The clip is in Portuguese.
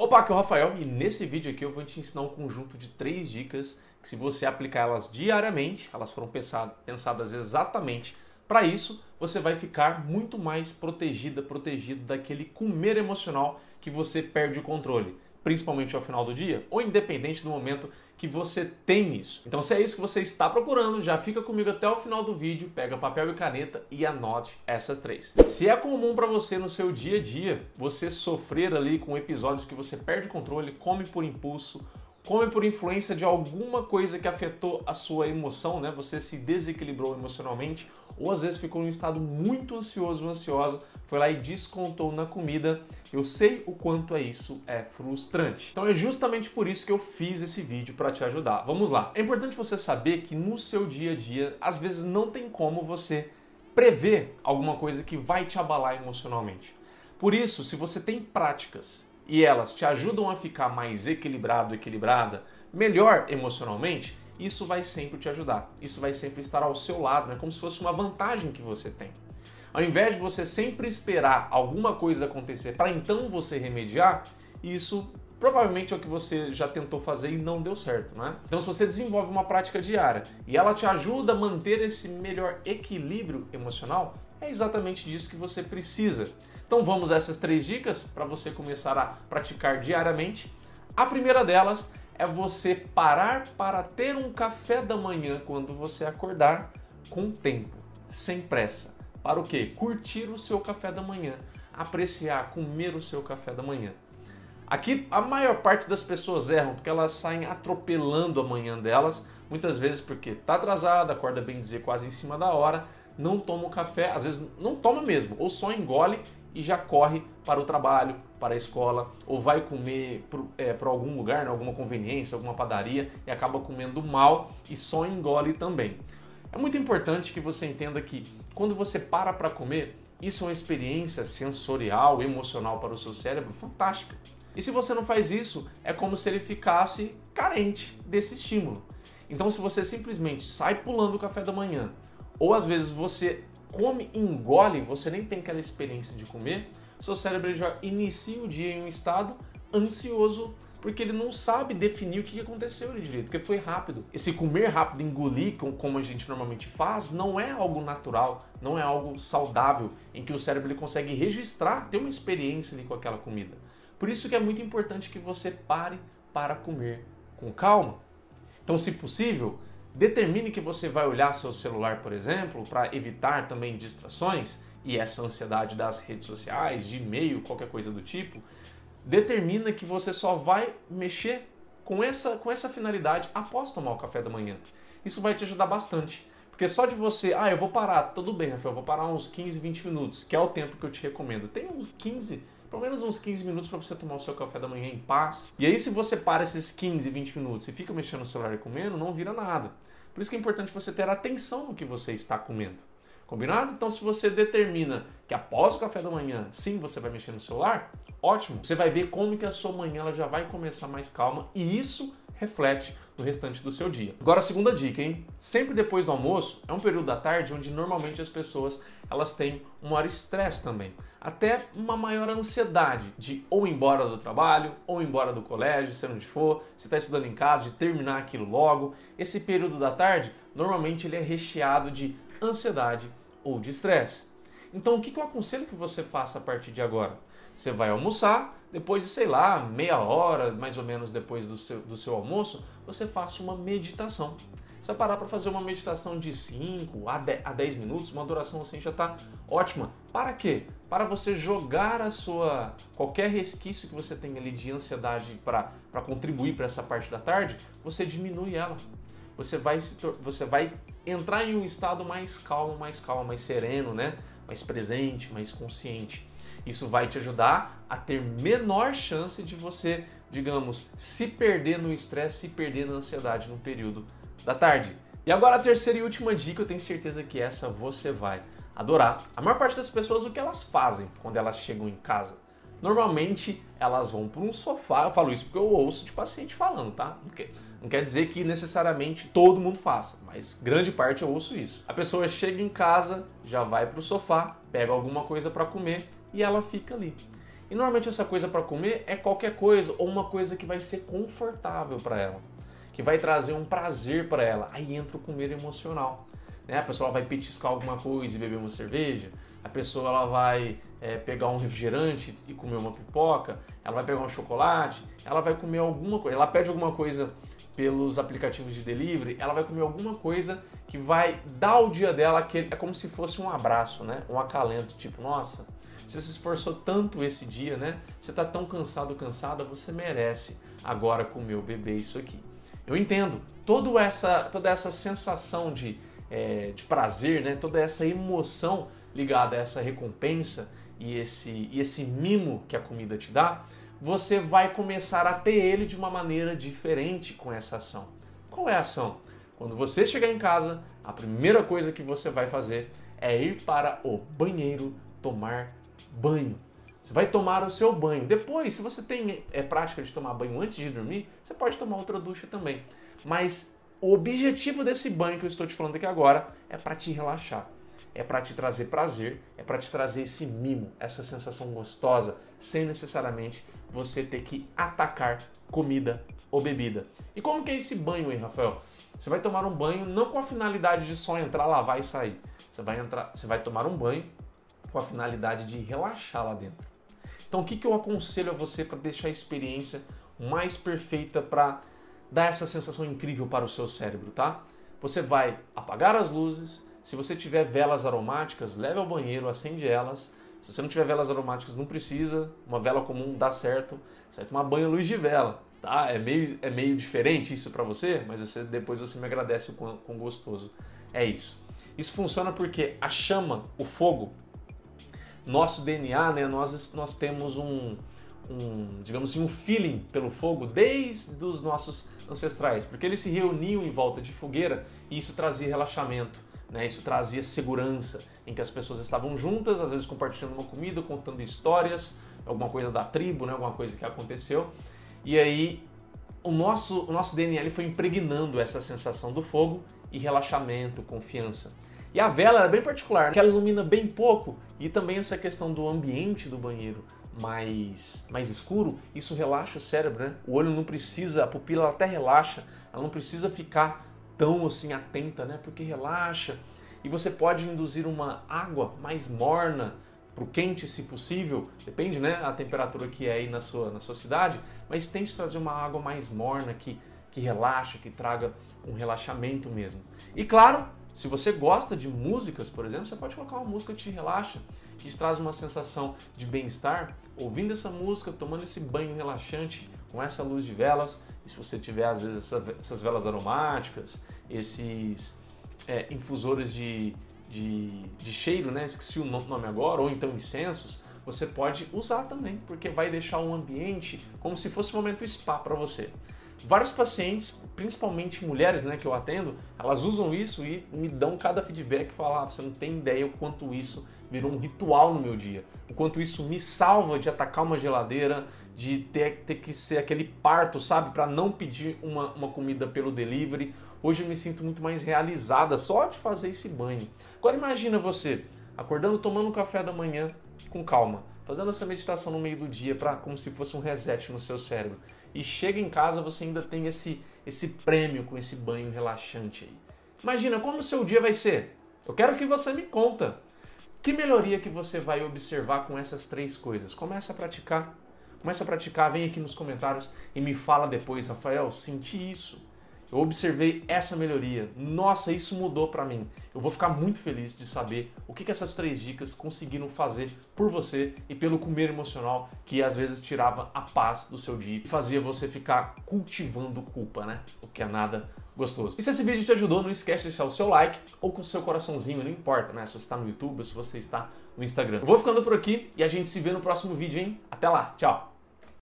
Opa, aqui é o Rafael e nesse vídeo aqui eu vou te ensinar um conjunto de três dicas que se você aplicar elas diariamente, elas foram pensadas exatamente para isso, você vai ficar muito mais protegida, protegido daquele comer emocional que você perde o controle principalmente ao final do dia, ou independente do momento que você tem isso. Então, se é isso que você está procurando, já fica comigo até o final do vídeo, pega papel e caneta e anote essas três. Se é comum para você no seu dia a dia você sofrer ali com episódios que você perde o controle, come por impulso, come por influência de alguma coisa que afetou a sua emoção, né? Você se desequilibrou emocionalmente ou às vezes ficou em um estado muito ansioso ou ansiosa foi lá e descontou na comida. Eu sei o quanto é isso é frustrante. Então é justamente por isso que eu fiz esse vídeo para te ajudar. Vamos lá. É importante você saber que no seu dia a dia, às vezes não tem como você prever alguma coisa que vai te abalar emocionalmente. Por isso, se você tem práticas e elas te ajudam a ficar mais equilibrado, equilibrada, melhor emocionalmente, isso vai sempre te ajudar. Isso vai sempre estar ao seu lado, né? como se fosse uma vantagem que você tem. Ao invés de você sempre esperar alguma coisa acontecer para então você remediar, isso provavelmente é o que você já tentou fazer e não deu certo, né? Então, se você desenvolve uma prática diária e ela te ajuda a manter esse melhor equilíbrio emocional, é exatamente disso que você precisa. Então, vamos a essas três dicas para você começar a praticar diariamente. A primeira delas é você parar para ter um café da manhã quando você acordar com tempo, sem pressa. Para o quê? Curtir o seu café da manhã, apreciar, comer o seu café da manhã. Aqui a maior parte das pessoas erram porque elas saem atropelando a manhã delas, muitas vezes porque está atrasada, acorda bem dizer quase em cima da hora, não toma o café, às vezes não toma mesmo, ou só engole e já corre para o trabalho, para a escola, ou vai comer é, para algum lugar, né, alguma conveniência, alguma padaria e acaba comendo mal e só engole também. É muito importante que você entenda que quando você para para comer, isso é uma experiência sensorial, emocional para o seu cérebro fantástica. E se você não faz isso, é como se ele ficasse carente desse estímulo. Então, se você simplesmente sai pulando o café da manhã, ou às vezes você come e engole, você nem tem aquela experiência de comer, seu cérebro já inicia o dia em um estado ansioso porque ele não sabe definir o que aconteceu ali direito, porque foi rápido. Esse comer rápido, engolir, como a gente normalmente faz, não é algo natural, não é algo saudável, em que o cérebro ele consegue registrar, ter uma experiência ali com aquela comida. Por isso que é muito importante que você pare para comer com calma. Então, se possível, determine que você vai olhar seu celular, por exemplo, para evitar também distrações e essa ansiedade das redes sociais, de e-mail, qualquer coisa do tipo determina que você só vai mexer com essa, com essa finalidade após tomar o café da manhã. Isso vai te ajudar bastante. Porque só de você, ah, eu vou parar, tudo bem, Rafael, eu vou parar uns 15, 20 minutos, que é o tempo que eu te recomendo. Tem uns 15, pelo menos uns 15 minutos para você tomar o seu café da manhã em paz. E aí, se você para esses 15, 20 minutos e fica mexendo no celular e comendo, não vira nada. Por isso que é importante você ter atenção no que você está comendo. Combinado? Então, se você determina que após o café da manhã, sim, você vai mexer no celular, ótimo. Você vai ver como que a sua manhã ela já vai começar mais calma e isso reflete no restante do seu dia. Agora a segunda dica, hein? Sempre depois do almoço é um período da tarde onde normalmente as pessoas elas têm um maior estresse também, até uma maior ansiedade de ou ir embora do trabalho, ou ir embora do colégio, seja onde for, se está estudando em casa, de terminar aquilo logo. Esse período da tarde normalmente ele é recheado de ansiedade ou de estresse. Então, o que eu aconselho que você faça a partir de agora? Você vai almoçar, depois de, sei lá, meia hora, mais ou menos depois do seu, do seu almoço, você faça uma meditação. Você vai parar para fazer uma meditação de 5 a 10 minutos, uma duração assim já está ótima. Para quê? Para você jogar a sua qualquer resquício que você tem ali de ansiedade para contribuir para essa parte da tarde, você diminui ela. Você vai, você vai entrar em um estado mais calmo, mais calmo, mais sereno, né? Mais presente, mais consciente. Isso vai te ajudar a ter menor chance de você, digamos, se perder no estresse, se perder na ansiedade no período da tarde. E agora a terceira e última dica, eu tenho certeza que essa você vai adorar. A maior parte das pessoas, o que elas fazem quando elas chegam em casa? Normalmente elas vão para um sofá. Eu falo isso porque eu ouço de paciente falando, tá? Porque não quer dizer que necessariamente todo mundo faça, mas grande parte eu ouço isso. A pessoa chega em casa, já vai para o sofá, pega alguma coisa para comer e ela fica ali. E normalmente essa coisa para comer é qualquer coisa ou uma coisa que vai ser confortável para ela, que vai trazer um prazer para ela. Aí entra o comer emocional. Né? A pessoa vai petiscar alguma coisa e beber uma cerveja, a pessoa ela vai é, pegar um refrigerante e comer uma pipoca, ela vai pegar um chocolate, ela vai comer alguma coisa, ela pede alguma coisa pelos aplicativos de delivery, ela vai comer alguma coisa que vai dar ao dia dela aquele, é como se fosse um abraço, né? Um acalento, tipo, nossa, você se esforçou tanto esse dia, né? Você está tão cansado, cansada, você merece agora comer o bebê isso aqui. Eu entendo toda essa, toda essa sensação de, é, de prazer, né? Toda essa emoção ligada a essa recompensa e esse, e esse mimo que a comida te dá, você vai começar a ter ele de uma maneira diferente com essa ação. Qual é a ação? Quando você chegar em casa, a primeira coisa que você vai fazer é ir para o banheiro tomar banho. Você vai tomar o seu banho. Depois, se você tem é prática de tomar banho antes de dormir, você pode tomar outra ducha também. Mas o objetivo desse banho que eu estou te falando aqui agora é para te relaxar é para te trazer prazer, é para te trazer esse mimo, essa sensação gostosa, sem necessariamente você ter que atacar comida ou bebida. E como que é esse banho aí, Rafael? Você vai tomar um banho não com a finalidade de só entrar, lavar e sair. Você vai entrar, você vai tomar um banho com a finalidade de relaxar lá dentro. Então, o que, que eu aconselho a você para deixar a experiência mais perfeita para dar essa sensação incrível para o seu cérebro, tá? Você vai apagar as luzes, se você tiver velas aromáticas, leve ao banheiro, acende elas. Se você não tiver velas aromáticas, não precisa. Uma vela comum dá certo. Você vai tomar banho luz de vela. Tá? É, meio, é meio diferente isso para você, mas você, depois você me agradece quão, quão gostoso é isso. Isso funciona porque a chama, o fogo, nosso DNA, né, nós, nós temos um, um, digamos assim, um feeling pelo fogo desde os nossos ancestrais, porque eles se reuniam em volta de fogueira e isso trazia relaxamento. Né? Isso trazia segurança, em que as pessoas estavam juntas, às vezes compartilhando uma comida, contando histórias, alguma coisa da tribo, né? alguma coisa que aconteceu. E aí o nosso, o nosso DNA foi impregnando essa sensação do fogo e relaxamento, confiança. E a vela é bem particular, que ela ilumina bem pouco e também essa questão do ambiente do banheiro mais, mais escuro, isso relaxa o cérebro, né? O olho não precisa, a pupila até relaxa, ela não precisa ficar tão assim atenta, né? Porque relaxa e você pode induzir uma água mais morna para o quente, se possível, depende, né, a temperatura que é aí na sua, na sua cidade, mas tente trazer uma água mais morna que, que relaxa, que traga um relaxamento mesmo. E claro, se você gosta de músicas, por exemplo, você pode colocar uma música que te relaxa, que te traz uma sensação de bem-estar, ouvindo essa música, tomando esse banho relaxante com essa luz de velas. E se você tiver, às vezes, essa, essas velas aromáticas, esses é, infusores de, de, de, cheiro, né? esqueci o nome agora, ou então incensos, você pode usar também, porque vai deixar um ambiente como se fosse um momento spa para você. Vários pacientes, principalmente mulheres né, que eu atendo, elas usam isso e me dão cada feedback, falar, ah, você não tem ideia o quanto isso virou um ritual no meu dia, o quanto isso me salva de atacar uma geladeira, de ter, ter que ser aquele parto, sabe, para não pedir uma, uma comida pelo delivery. Hoje eu me sinto muito mais realizada só de fazer esse banho. Agora imagina você acordando, tomando um café da manhã com calma, fazendo essa meditação no meio do dia para como se fosse um reset no seu cérebro. E chega em casa você ainda tem esse esse prêmio com esse banho relaxante aí. Imagina como o seu dia vai ser. Eu quero que você me conta. Que melhoria que você vai observar com essas três coisas? Começa a praticar. Começa a praticar, vem aqui nos comentários e me fala depois, Rafael, senti isso. Eu observei essa melhoria. Nossa, isso mudou para mim. Eu vou ficar muito feliz de saber o que, que essas três dicas conseguiram fazer por você e pelo comer emocional que às vezes tirava a paz do seu dia e fazia você ficar cultivando culpa, né? O que é nada gostoso. E se esse vídeo te ajudou, não esquece de deixar o seu like ou com o seu coraçãozinho, não importa, né? Se você está no YouTube ou se você está no Instagram. Eu vou ficando por aqui e a gente se vê no próximo vídeo, hein? Até lá, tchau!